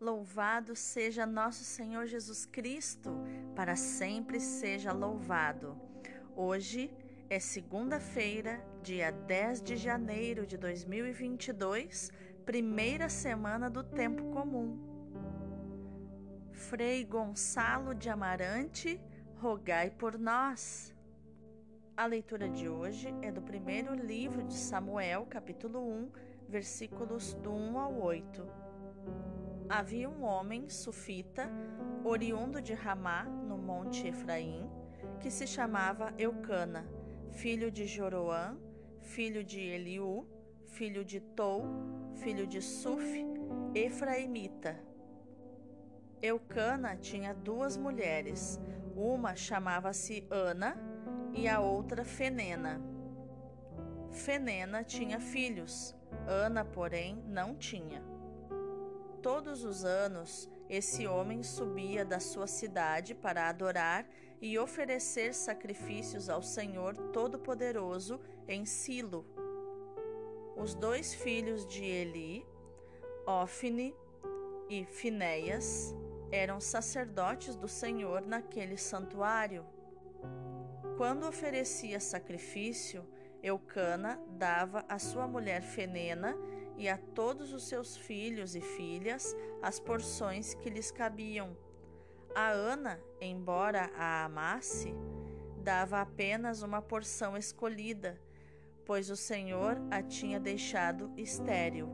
Louvado seja nosso Senhor Jesus Cristo, para sempre seja louvado. Hoje é segunda-feira, dia 10 de janeiro de 2022, primeira semana do tempo comum. Frei Gonçalo de Amarante, rogai por nós. A leitura de hoje é do primeiro livro de Samuel, capítulo 1, versículos do 1 ao 8 havia um homem sufita, oriundo de Ramá, no monte Efraim, que se chamava Eucana, filho de Joroã, filho de Eliú, filho de Tou, filho de Suf, Efraimita. Eucana tinha duas mulheres, uma chamava-se Ana e a outra Fenena. Fenena tinha filhos, Ana, porém, não tinha. Todos os anos, esse homem subia da sua cidade para adorar e oferecer sacrifícios ao Senhor Todo-Poderoso em Silo. Os dois filhos de Eli, Ofne e Finéias, eram sacerdotes do Senhor naquele santuário. Quando oferecia sacrifício, Eucana dava à sua mulher Fenena e a todos os seus filhos e filhas as porções que lhes cabiam. A Ana, embora a amasse, dava apenas uma porção escolhida, pois o Senhor a tinha deixado estéril.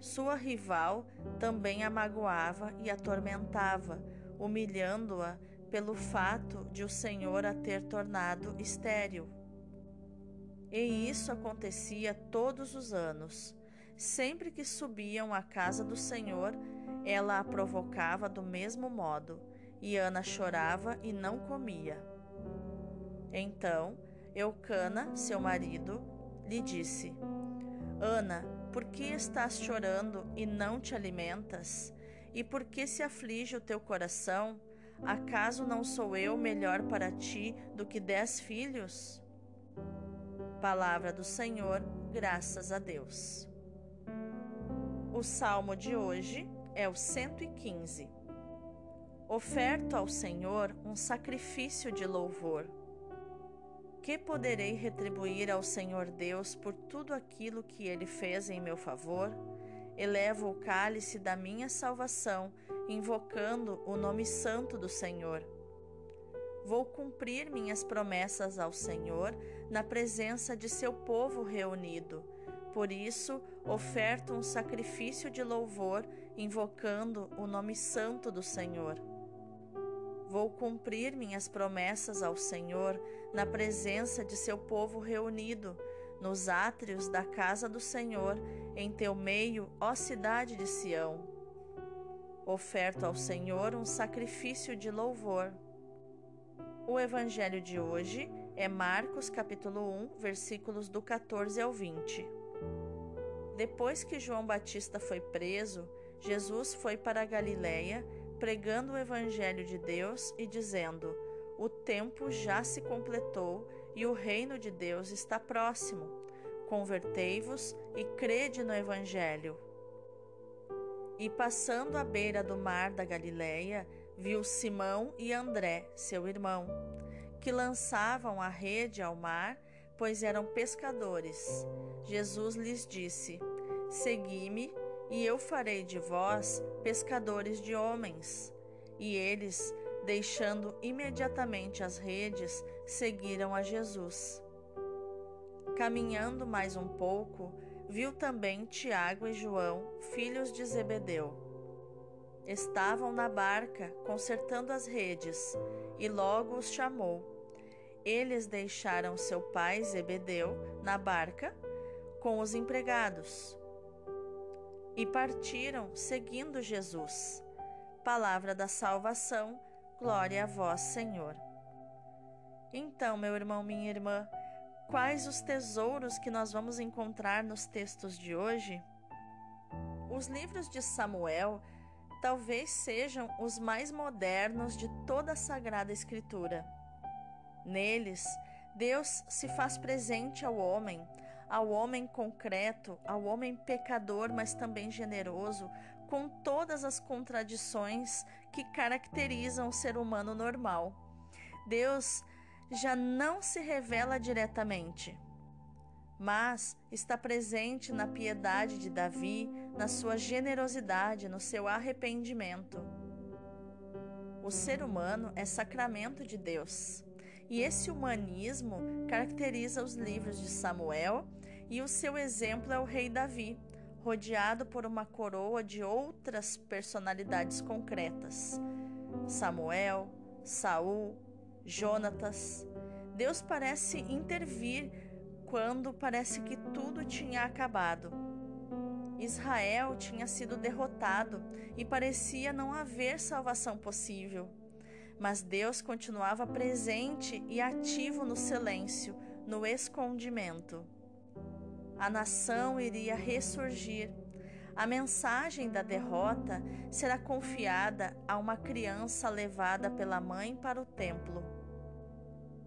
Sua rival também a magoava e atormentava, humilhando-a pelo fato de o Senhor a ter tornado estéril. E isso acontecia todos os anos. Sempre que subiam à casa do Senhor, ela a provocava do mesmo modo, e Ana chorava e não comia. Então, Eucana, seu marido, lhe disse: Ana, por que estás chorando e não te alimentas? E por que se aflige o teu coração? Acaso não sou eu melhor para ti do que dez filhos? Palavra do Senhor, graças a Deus. O salmo de hoje é o 115. Oferto ao Senhor um sacrifício de louvor. Que poderei retribuir ao Senhor Deus por tudo aquilo que ele fez em meu favor? Elevo o cálice da minha salvação, invocando o nome santo do Senhor. Vou cumprir minhas promessas ao Senhor na presença de seu povo reunido por isso, oferto um sacrifício de louvor, invocando o nome santo do Senhor. Vou cumprir minhas promessas ao Senhor na presença de seu povo reunido, nos átrios da casa do Senhor, em teu meio, ó cidade de Sião. Oferto ao Senhor um sacrifício de louvor. O evangelho de hoje é Marcos capítulo 1, versículos do 14 ao 20. Depois que João Batista foi preso, Jesus foi para a Galiléia, pregando o evangelho de Deus e dizendo: O tempo já se completou e o reino de Deus está próximo. Convertei-vos e crede no evangelho. E passando à beira do mar da Galiléia, viu Simão e André, seu irmão, que lançavam a rede ao mar, pois eram pescadores. Jesus lhes disse: Segui-me, e eu farei de vós pescadores de homens. E eles, deixando imediatamente as redes, seguiram a Jesus. Caminhando mais um pouco, viu também Tiago e João, filhos de Zebedeu. Estavam na barca, consertando as redes, e logo os chamou. Eles deixaram seu pai Zebedeu na barca com os empregados e partiram seguindo Jesus. Palavra da salvação, glória a vós, Senhor. Então, meu irmão, minha irmã, quais os tesouros que nós vamos encontrar nos textos de hoje? Os livros de Samuel talvez sejam os mais modernos de toda a Sagrada Escritura. Neles, Deus se faz presente ao homem ao homem concreto, ao homem pecador, mas também generoso, com todas as contradições que caracterizam o ser humano normal. Deus já não se revela diretamente, mas está presente na piedade de Davi, na sua generosidade, no seu arrependimento. O ser humano é sacramento de Deus. E esse humanismo caracteriza os livros de Samuel, e o seu exemplo é o rei Davi, rodeado por uma coroa de outras personalidades concretas. Samuel, Saul, Jonatas. Deus parece intervir quando parece que tudo tinha acabado. Israel tinha sido derrotado e parecia não haver salvação possível. Mas Deus continuava presente e ativo no silêncio, no escondimento. A nação iria ressurgir. A mensagem da derrota será confiada a uma criança levada pela mãe para o templo.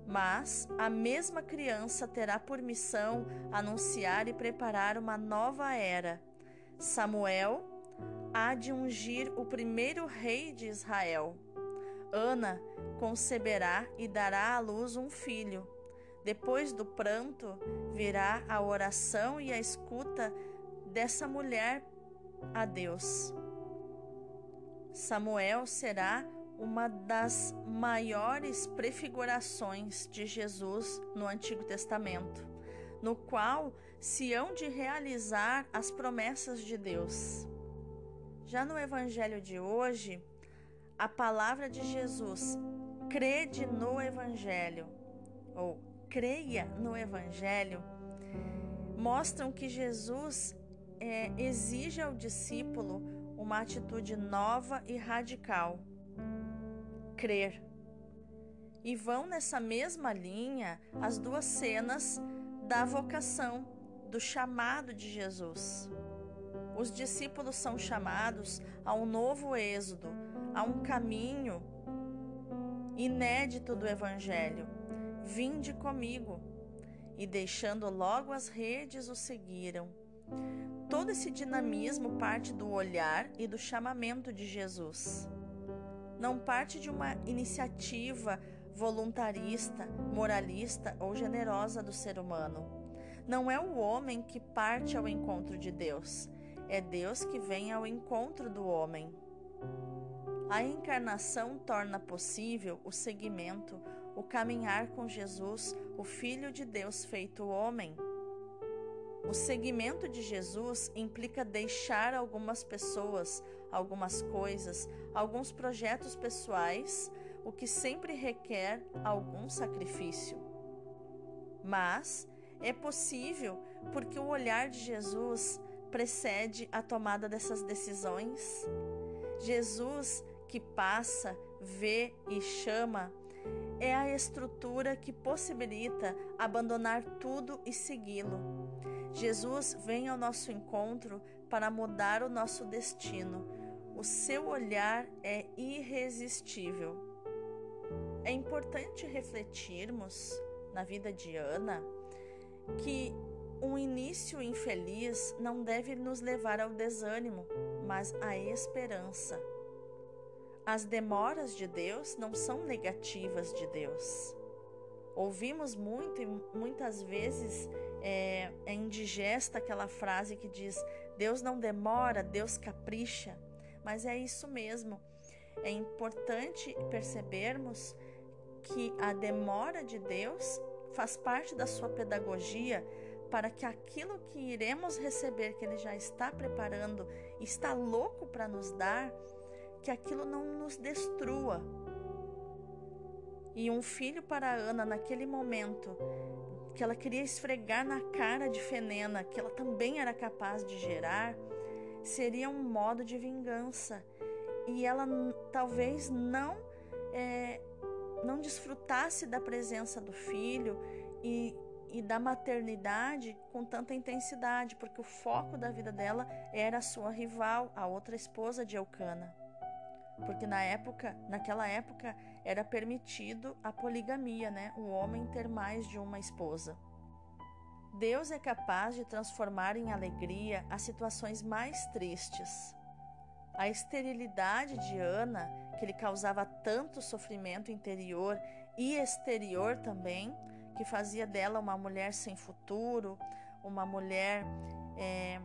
Mas a mesma criança terá por missão anunciar e preparar uma nova era. Samuel há de ungir o primeiro rei de Israel. Ana conceberá e dará à luz um filho. Depois do pranto virá a oração e a escuta dessa mulher a Deus. Samuel será uma das maiores prefigurações de Jesus no Antigo Testamento, no qual se hão de realizar as promessas de Deus. Já no Evangelho de hoje, a palavra de Jesus, crede no Evangelho, ou creia no Evangelho, mostram que Jesus é, exige ao discípulo uma atitude nova e radical crer. E vão nessa mesma linha as duas cenas da vocação, do chamado de Jesus. Os discípulos são chamados a um novo êxodo, a um caminho inédito do Evangelho. Vinde comigo. E deixando logo as redes, o seguiram. Todo esse dinamismo parte do olhar e do chamamento de Jesus não parte de uma iniciativa voluntarista, moralista ou generosa do ser humano. Não é o homem que parte ao encontro de Deus, é Deus que vem ao encontro do homem. A encarnação torna possível o seguimento, o caminhar com Jesus, o Filho de Deus feito homem. O seguimento de Jesus implica deixar algumas pessoas, algumas coisas, alguns projetos pessoais, o que sempre requer algum sacrifício. Mas é possível porque o olhar de Jesus precede a tomada dessas decisões. Jesus que passa, vê e chama é a estrutura que possibilita abandonar tudo e segui-lo. Jesus vem ao nosso encontro para mudar o nosso destino. O seu olhar é irresistível. É importante refletirmos na vida de Ana que um início infeliz não deve nos levar ao desânimo, mas à esperança. As demoras de Deus não são negativas de Deus. Ouvimos muito e muitas vezes é, é indigesta aquela frase que diz: Deus não demora, Deus capricha. Mas é isso mesmo. É importante percebermos que a demora de Deus faz parte da sua pedagogia para que aquilo que iremos receber, que Ele já está preparando, está louco para nos dar, que aquilo não nos destrua. E um filho para Ana naquele momento que ela queria esfregar na cara de Fenena, que ela também era capaz de gerar, seria um modo de vingança. E ela talvez não é, não desfrutasse da presença do filho e, e da maternidade com tanta intensidade, porque o foco da vida dela era a sua rival, a outra esposa de Eucana. Porque na época, naquela época, era permitido a poligamia, né? O homem ter mais de uma esposa. Deus é capaz de transformar em alegria as situações mais tristes. A esterilidade de Ana, que lhe causava tanto sofrimento interior e exterior também, que fazia dela uma mulher sem futuro, uma mulher é,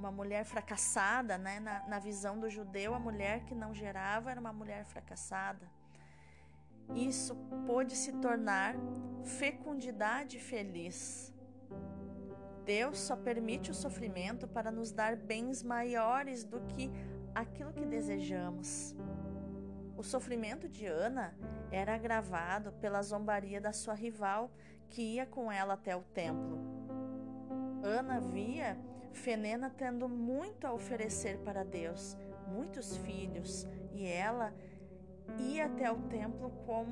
uma mulher fracassada, né? Na, na visão do judeu, a mulher que não gerava era uma mulher fracassada. Isso pôde se tornar fecundidade feliz. Deus só permite o sofrimento para nos dar bens maiores do que aquilo que desejamos. O sofrimento de Ana era agravado pela zombaria da sua rival, que ia com ela até o templo. Ana via Fenena tendo muito a oferecer para Deus, muitos filhos, e ela ia até o templo com,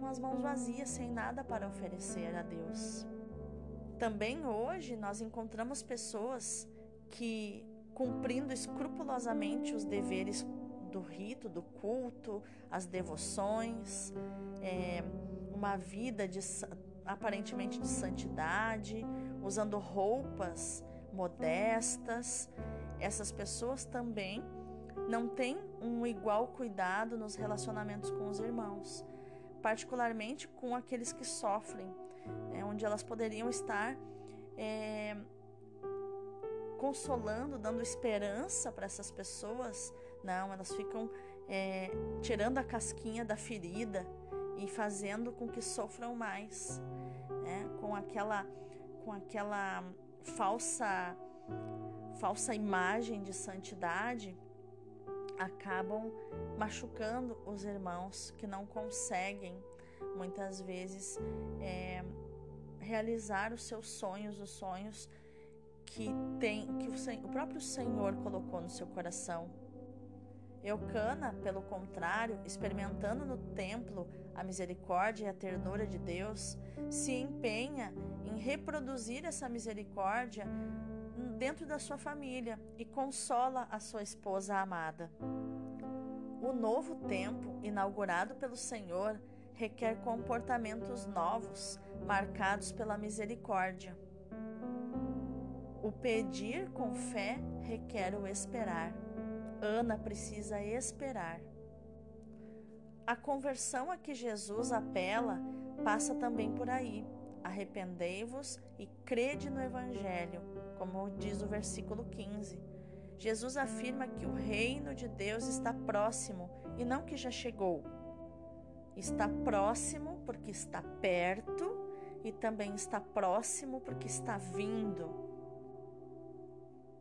com as mãos vazias, sem nada para oferecer a Deus. Também hoje nós encontramos pessoas que, cumprindo escrupulosamente os deveres do rito, do culto, as devoções, é, uma vida de, aparentemente de santidade, usando roupas modestas. Essas pessoas também não têm um igual cuidado nos relacionamentos com os irmãos, particularmente com aqueles que sofrem, né, onde elas poderiam estar é, consolando, dando esperança para essas pessoas. Não, elas ficam é, tirando a casquinha da ferida e fazendo com que sofram mais, né, com aquela, com aquela falsa falsa imagem de santidade acabam machucando os irmãos que não conseguem muitas vezes é, realizar os seus sonhos, os sonhos que tem que o, o próprio Senhor colocou no seu coração. Eucana, pelo contrário, experimentando no templo a misericórdia e a ternura de Deus, se empenha em reproduzir essa misericórdia dentro da sua família e consola a sua esposa amada. O novo tempo, inaugurado pelo Senhor, requer comportamentos novos, marcados pela misericórdia. O pedir com fé requer o esperar. Ana precisa esperar. A conversão a que Jesus apela passa também por aí. Arrependei-vos e crede no Evangelho, como diz o versículo 15. Jesus afirma que o reino de Deus está próximo e não que já chegou. Está próximo porque está perto e também está próximo porque está vindo.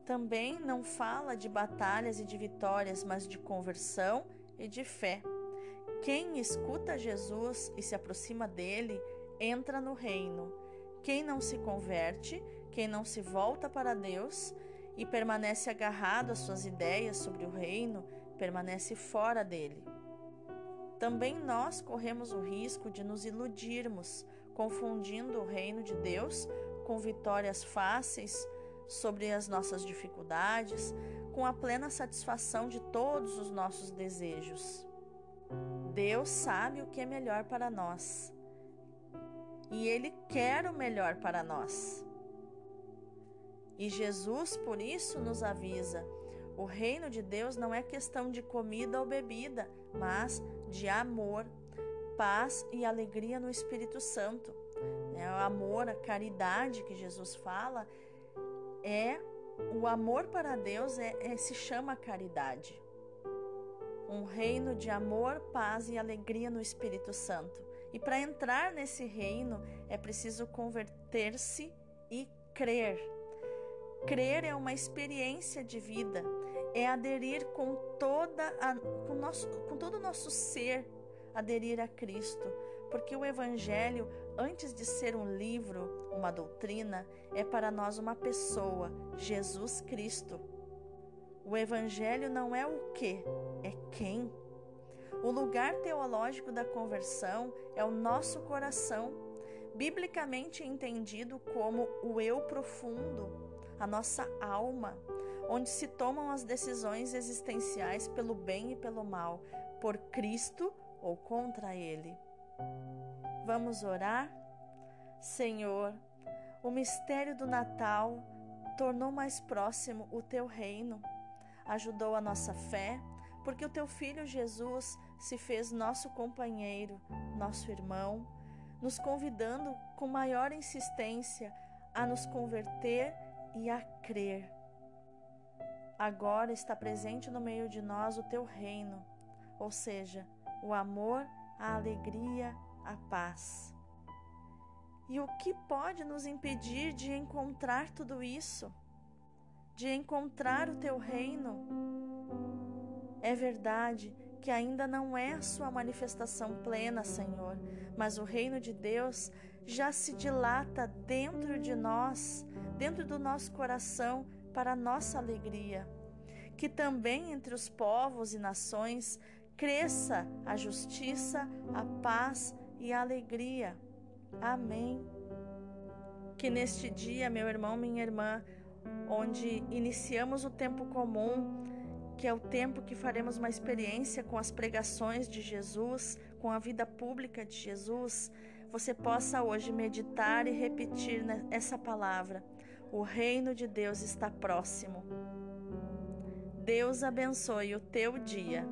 Também não fala de batalhas e de vitórias, mas de conversão e de fé. Quem escuta Jesus e se aproxima dele entra no reino. Quem não se converte, quem não se volta para Deus e permanece agarrado às suas ideias sobre o reino, permanece fora dele. Também nós corremos o risco de nos iludirmos, confundindo o reino de Deus com vitórias fáceis sobre as nossas dificuldades, com a plena satisfação de todos os nossos desejos. Deus sabe o que é melhor para nós. E Ele quer o melhor para nós. E Jesus, por isso, nos avisa: o reino de Deus não é questão de comida ou bebida, mas de amor, paz e alegria no Espírito Santo. É o amor, a caridade que Jesus fala é o amor para Deus é, é se chama caridade um reino de amor, paz e alegria no Espírito Santo. E para entrar nesse reino é preciso converter-se e crer. Crer é uma experiência de vida, é aderir com toda a, com, nosso, com todo o nosso ser, aderir a Cristo, porque o Evangelho, antes de ser um livro, uma doutrina, é para nós uma pessoa, Jesus Cristo. O Evangelho não é o que, é quem. O lugar teológico da conversão é o nosso coração, biblicamente entendido como o eu profundo, a nossa alma, onde se tomam as decisões existenciais pelo bem e pelo mal, por Cristo ou contra Ele. Vamos orar? Senhor, o mistério do Natal tornou mais próximo o teu reino ajudou a nossa fé, porque o teu filho Jesus se fez nosso companheiro, nosso irmão, nos convidando com maior insistência a nos converter e a crer. Agora está presente no meio de nós o teu reino, ou seja, o amor, a alegria, a paz. E o que pode nos impedir de encontrar tudo isso? De encontrar o teu reino? É verdade que ainda não é a sua manifestação plena, Senhor, mas o reino de Deus já se dilata dentro de nós, dentro do nosso coração, para nossa alegria. Que também entre os povos e nações cresça a justiça, a paz e a alegria. Amém. Que neste dia, meu irmão, minha irmã, onde iniciamos o tempo comum, que é o tempo que faremos uma experiência com as pregações de Jesus, com a vida pública de Jesus, você possa hoje meditar e repetir essa palavra. O reino de Deus está próximo. Deus abençoe o teu dia.